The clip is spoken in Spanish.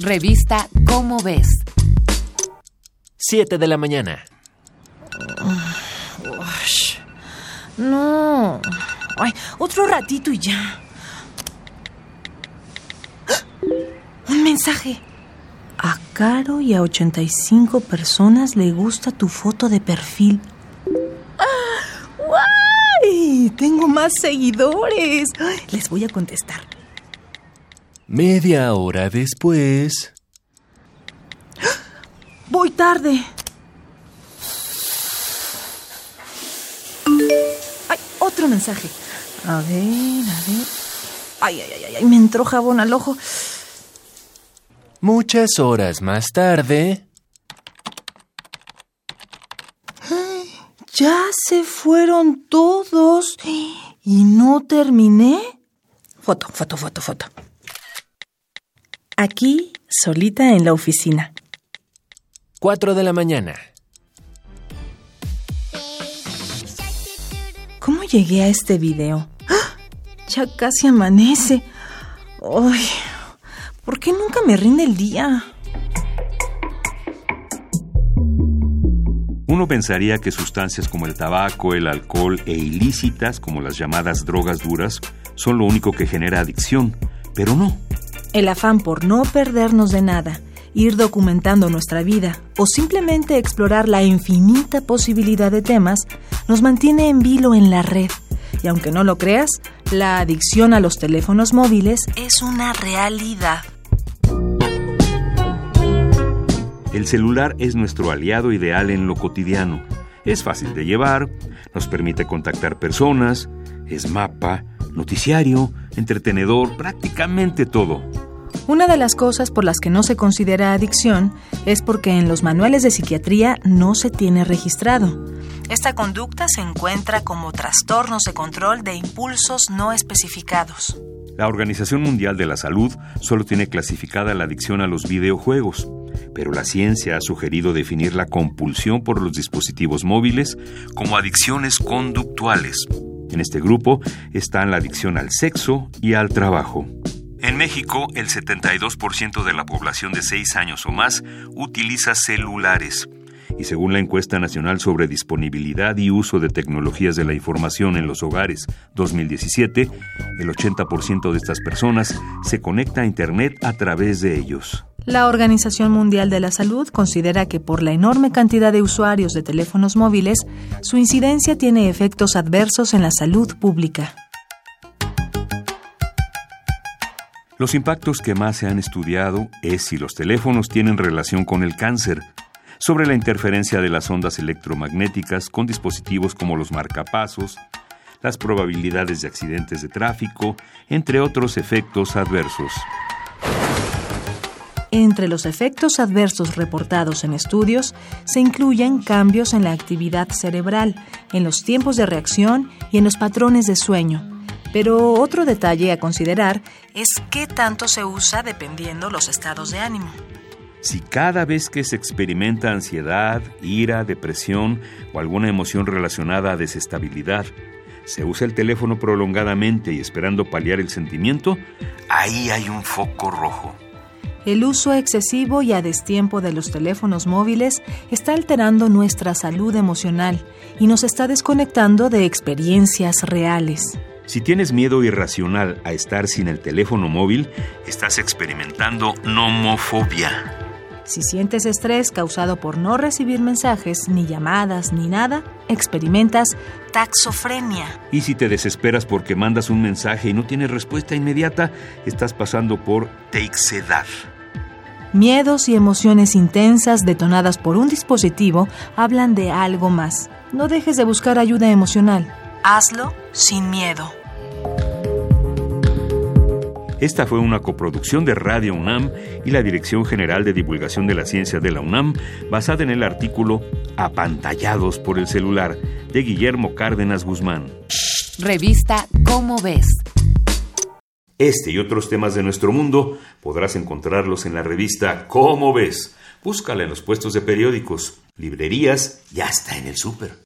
Revista Cómo ves. 7 de la mañana. Ush. No. Ay, otro ratito y ya. Un mensaje. A Caro y a 85 personas le gusta tu foto de perfil. ¡Ah! ¡Guay! Tengo más seguidores. Ay, Les voy a contestar. Media hora después. Voy tarde. Ay, otro mensaje. A ver, a ver. Ay, ay, ay, ay, me entró jabón al ojo. Muchas horas más tarde. Ya se fueron todos. ¿Y no terminé? Foto, foto, foto, foto. Aquí, solita en la oficina. 4 de la mañana. ¿Cómo llegué a este video? ¡Ah! Ya casi amanece. Ay, ¿por qué nunca me rinde el día? Uno pensaría que sustancias como el tabaco, el alcohol e ilícitas como las llamadas drogas duras son lo único que genera adicción, pero no. El afán por no perdernos de nada, ir documentando nuestra vida o simplemente explorar la infinita posibilidad de temas nos mantiene en vilo en la red. Y aunque no lo creas, la adicción a los teléfonos móviles es una realidad. El celular es nuestro aliado ideal en lo cotidiano. Es fácil de llevar, nos permite contactar personas, es mapa, noticiario, entretenedor, prácticamente todo. Una de las cosas por las que no se considera adicción es porque en los manuales de psiquiatría no se tiene registrado. Esta conducta se encuentra como trastornos de control de impulsos no especificados. La Organización Mundial de la Salud solo tiene clasificada la adicción a los videojuegos, pero la ciencia ha sugerido definir la compulsión por los dispositivos móviles como adicciones conductuales. En este grupo están la adicción al sexo y al trabajo. En México, el 72% de la población de 6 años o más utiliza celulares. Y según la encuesta nacional sobre disponibilidad y uso de tecnologías de la información en los hogares 2017, el 80% de estas personas se conecta a Internet a través de ellos. La Organización Mundial de la Salud considera que por la enorme cantidad de usuarios de teléfonos móviles, su incidencia tiene efectos adversos en la salud pública. Los impactos que más se han estudiado es si los teléfonos tienen relación con el cáncer, sobre la interferencia de las ondas electromagnéticas con dispositivos como los marcapasos, las probabilidades de accidentes de tráfico, entre otros efectos adversos. Entre los efectos adversos reportados en estudios se incluyen cambios en la actividad cerebral, en los tiempos de reacción y en los patrones de sueño. Pero otro detalle a considerar es qué tanto se usa dependiendo los estados de ánimo. Si cada vez que se experimenta ansiedad, ira, depresión o alguna emoción relacionada a desestabilidad, se usa el teléfono prolongadamente y esperando paliar el sentimiento, ahí hay un foco rojo. El uso excesivo y a destiempo de los teléfonos móviles está alterando nuestra salud emocional y nos está desconectando de experiencias reales. Si tienes miedo irracional a estar sin el teléfono móvil, estás experimentando nomofobia. Si sientes estrés causado por no recibir mensajes, ni llamadas, ni nada, experimentas taxofrenia. Y si te desesperas porque mandas un mensaje y no tienes respuesta inmediata, estás pasando por teixedad. Miedos y emociones intensas detonadas por un dispositivo hablan de algo más. No dejes de buscar ayuda emocional. Hazlo sin miedo. Esta fue una coproducción de Radio UNAM y la Dirección General de Divulgación de la Ciencia de la UNAM, basada en el artículo Apantallados por el celular de Guillermo Cárdenas Guzmán. Revista Cómo ves. Este y otros temas de nuestro mundo podrás encontrarlos en la revista Cómo ves. Búscala en los puestos de periódicos, librerías y hasta en el súper.